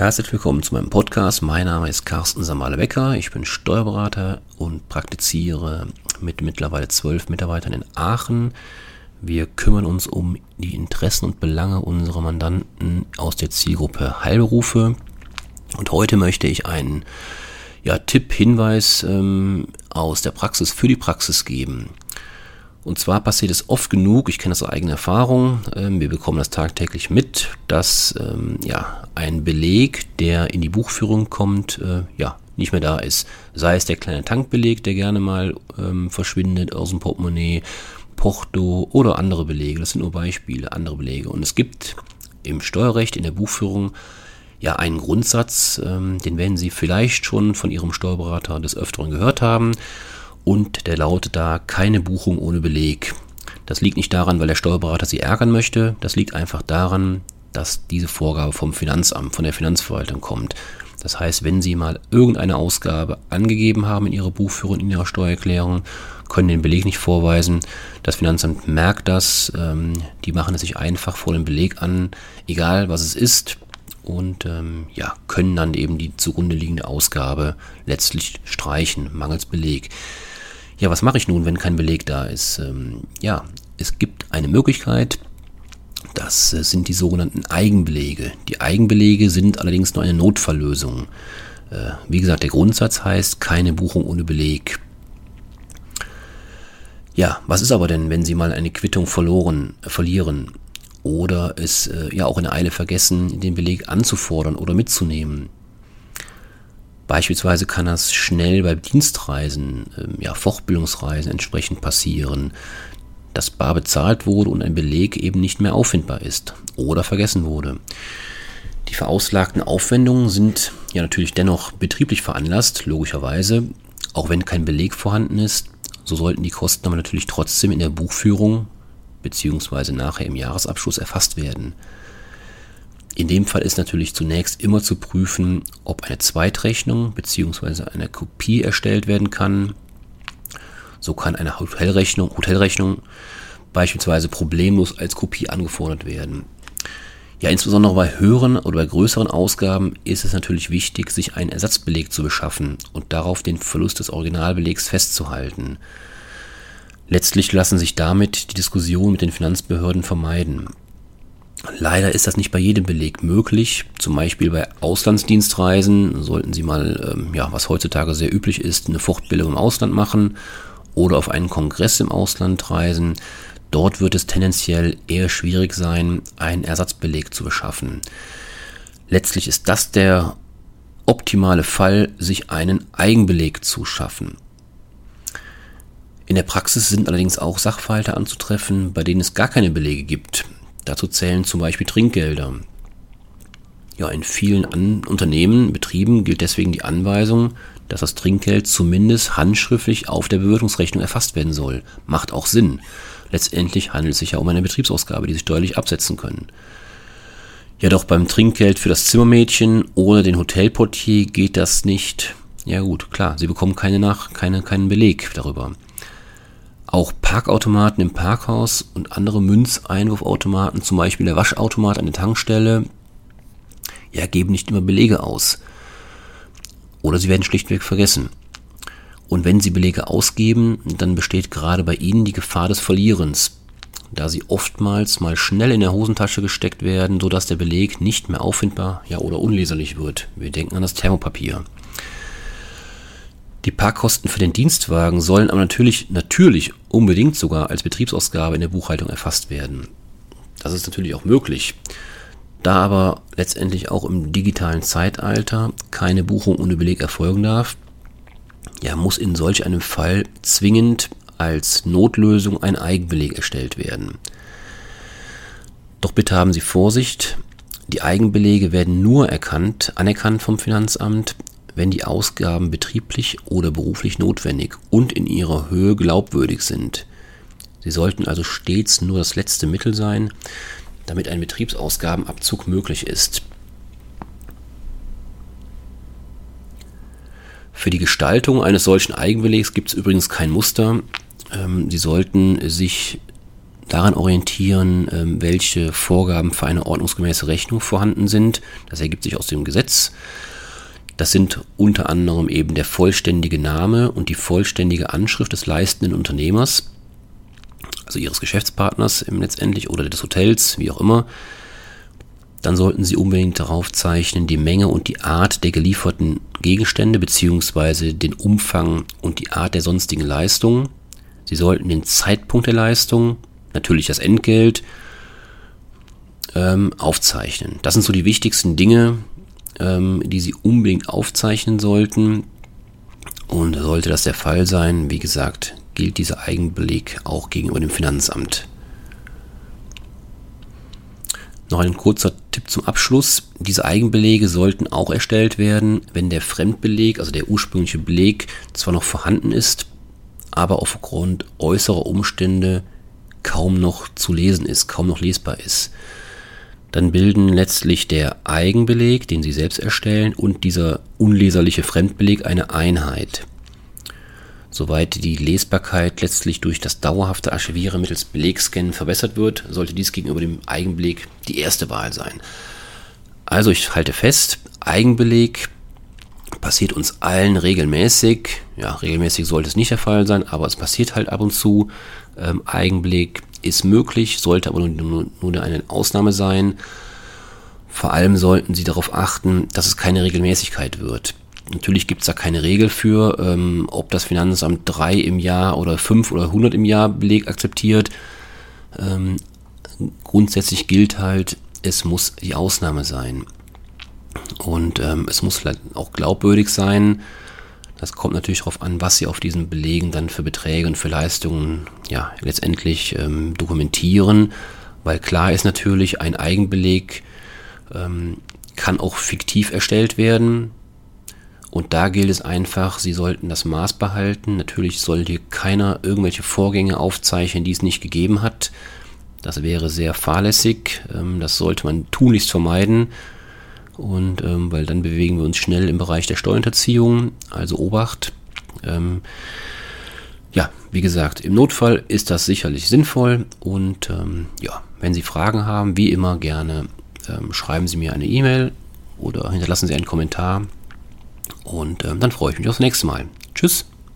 Herzlich willkommen zu meinem Podcast. Mein Name ist Carsten Samale-Becker. Ich bin Steuerberater und praktiziere mit mittlerweile zwölf Mitarbeitern in Aachen. Wir kümmern uns um die Interessen und Belange unserer Mandanten aus der Zielgruppe Heilberufe. Und heute möchte ich einen ja, Tipp, Hinweis ähm, aus der Praxis für die Praxis geben. Und zwar passiert es oft genug, ich kenne das aus eigener Erfahrung, ähm, wir bekommen das tagtäglich mit, dass ähm, ja, ein Beleg, der in die Buchführung kommt, äh, ja, nicht mehr da ist. Sei es der kleine Tankbeleg, der gerne mal ähm, verschwindet aus dem Portemonnaie, Porto oder andere Belege. Das sind nur Beispiele, andere Belege. Und es gibt im Steuerrecht, in der Buchführung, ja einen Grundsatz, den werden Sie vielleicht schon von Ihrem Steuerberater des Öfteren gehört haben und der lautet da keine Buchung ohne Beleg. Das liegt nicht daran, weil der Steuerberater Sie ärgern möchte, das liegt einfach daran, dass diese Vorgabe vom Finanzamt, von der Finanzverwaltung kommt. Das heißt, wenn Sie mal irgendeine Ausgabe angegeben haben in Ihrer Buchführung, in Ihrer Steuererklärung, können den Beleg nicht vorweisen. Das Finanzamt merkt das, ähm, die machen es sich einfach vor dem Beleg an, egal was es ist, und ähm, ja, können dann eben die zugrunde liegende Ausgabe letztlich streichen, mangels Beleg. Ja, was mache ich nun, wenn kein Beleg da ist? Ähm, ja, es gibt eine Möglichkeit, das äh, sind die sogenannten Eigenbelege. Die Eigenbelege sind allerdings nur eine Notfalllösung. Äh, wie gesagt, der Grundsatz heißt keine Buchung ohne Beleg. Ja, was ist aber denn, wenn Sie mal eine Quittung verloren, äh, verlieren oder es äh, ja auch in Eile vergessen, den Beleg anzufordern oder mitzunehmen? Beispielsweise kann das schnell bei Dienstreisen, ähm, ja, Fortbildungsreisen entsprechend passieren, dass bar bezahlt wurde und ein Beleg eben nicht mehr auffindbar ist oder vergessen wurde. Die verauslagten Aufwendungen sind ja natürlich dennoch betrieblich veranlasst, logischerweise, auch wenn kein Beleg vorhanden ist, so sollten die Kosten aber natürlich trotzdem in der Buchführung bzw. nachher im Jahresabschluss erfasst werden. In dem Fall ist natürlich zunächst immer zu prüfen, ob eine Zweitrechnung bzw. eine Kopie erstellt werden kann. So kann eine Hotelrechnung, Hotelrechnung beispielsweise problemlos als Kopie angefordert werden. Ja, insbesondere bei höheren oder bei größeren Ausgaben ist es natürlich wichtig, sich einen Ersatzbeleg zu beschaffen und darauf den Verlust des Originalbelegs festzuhalten. Letztlich lassen sich damit die Diskussionen mit den Finanzbehörden vermeiden. Leider ist das nicht bei jedem Beleg möglich. Zum Beispiel bei Auslandsdienstreisen sollten Sie mal, ähm, ja, was heutzutage sehr üblich ist, eine Fortbildung im Ausland machen oder auf einen Kongress im Ausland reisen. Dort wird es tendenziell eher schwierig sein, einen Ersatzbeleg zu beschaffen. Letztlich ist das der optimale Fall, sich einen Eigenbeleg zu schaffen. In der Praxis sind allerdings auch Sachverhalte anzutreffen, bei denen es gar keine Belege gibt. Dazu zählen zum Beispiel Trinkgelder. Ja, in vielen An Unternehmen, Betrieben gilt deswegen die Anweisung, dass das Trinkgeld zumindest handschriftlich auf der Bewirtungsrechnung erfasst werden soll. Macht auch Sinn. Letztendlich handelt es sich ja um eine Betriebsausgabe, die sich steuerlich absetzen können. Ja, doch beim Trinkgeld für das Zimmermädchen oder den Hotelportier geht das nicht. Ja gut, klar, sie bekommen keine nach, keine, keinen Beleg darüber. Auch Parkautomaten im Parkhaus und andere Münzeinwurfautomaten, zum Beispiel der Waschautomat an der Tankstelle, ja, geben nicht immer Belege aus. Oder sie werden schlichtweg vergessen. Und wenn sie Belege ausgeben, dann besteht gerade bei ihnen die Gefahr des Verlierens, da sie oftmals mal schnell in der Hosentasche gesteckt werden, sodass der Beleg nicht mehr auffindbar ja, oder unleserlich wird. Wir denken an das Thermopapier. Die Parkkosten für den Dienstwagen sollen aber natürlich, natürlich unbedingt sogar als Betriebsausgabe in der Buchhaltung erfasst werden. Das ist natürlich auch möglich. Da aber letztendlich auch im digitalen Zeitalter keine Buchung ohne Beleg erfolgen darf, ja, muss in solch einem Fall zwingend als Notlösung ein Eigenbeleg erstellt werden. Doch bitte haben Sie Vorsicht, die Eigenbelege werden nur erkannt, anerkannt vom Finanzamt, wenn die Ausgaben betrieblich oder beruflich notwendig und in ihrer Höhe glaubwürdig sind. Sie sollten also stets nur das letzte Mittel sein, damit ein Betriebsausgabenabzug möglich ist. Für die Gestaltung eines solchen Eigenbelegs gibt es übrigens kein Muster. Ähm, Sie sollten sich daran orientieren, ähm, welche Vorgaben für eine ordnungsgemäße Rechnung vorhanden sind. Das ergibt sich aus dem Gesetz. Das sind unter anderem eben der vollständige Name und die vollständige Anschrift des leistenden Unternehmers, also ihres Geschäftspartners letztendlich oder des Hotels, wie auch immer. Dann sollten Sie unbedingt darauf zeichnen, die Menge und die Art der gelieferten Gegenstände bzw. den Umfang und die Art der sonstigen Leistungen. Sie sollten den Zeitpunkt der Leistung, natürlich das Entgelt, ähm, aufzeichnen. Das sind so die wichtigsten Dinge, ähm, die Sie unbedingt aufzeichnen sollten. Und sollte das der Fall sein, wie gesagt, gilt dieser Eigenbeleg auch gegenüber dem Finanzamt. Noch ein kurzer Tipp zum Abschluss. Diese Eigenbelege sollten auch erstellt werden, wenn der Fremdbeleg, also der ursprüngliche Beleg, zwar noch vorhanden ist, aber aufgrund äußerer Umstände kaum noch zu lesen ist, kaum noch lesbar ist. Dann bilden letztlich der Eigenbeleg, den Sie selbst erstellen, und dieser unleserliche Fremdbeleg eine Einheit. Soweit die Lesbarkeit letztlich durch das dauerhafte Archivieren mittels Belegscannen verbessert wird, sollte dies gegenüber dem Eigenbeleg die erste Wahl sein. Also ich halte fest, Eigenbeleg passiert uns allen regelmäßig. Ja, regelmäßig sollte es nicht der Fall sein, aber es passiert halt ab und zu. Ähm, Eigenbeleg ist möglich, sollte aber nur, nur eine Ausnahme sein. Vor allem sollten Sie darauf achten, dass es keine Regelmäßigkeit wird. Natürlich gibt es da keine Regel für, ähm, ob das Finanzamt drei im Jahr oder fünf oder hundert im Jahr Beleg akzeptiert. Ähm, grundsätzlich gilt halt, es muss die Ausnahme sein. Und ähm, es muss auch glaubwürdig sein. Das kommt natürlich darauf an, was Sie auf diesen Belegen dann für Beträge und für Leistungen ja letztendlich ähm, dokumentieren. Weil klar ist natürlich, ein Eigenbeleg ähm, kann auch fiktiv erstellt werden. Und da gilt es einfach, Sie sollten das Maß behalten. Natürlich soll hier keiner irgendwelche Vorgänge aufzeichnen, die es nicht gegeben hat. Das wäre sehr fahrlässig. Ähm, das sollte man tunlichst vermeiden. Und ähm, weil dann bewegen wir uns schnell im Bereich der Steuerhinterziehung. Also Obacht. Ähm, ja, wie gesagt, im Notfall ist das sicherlich sinnvoll. Und ähm, ja, wenn Sie Fragen haben, wie immer gerne ähm, schreiben Sie mir eine E-Mail oder hinterlassen Sie einen Kommentar. Und ähm, dann freue ich mich aufs nächste Mal. Tschüss.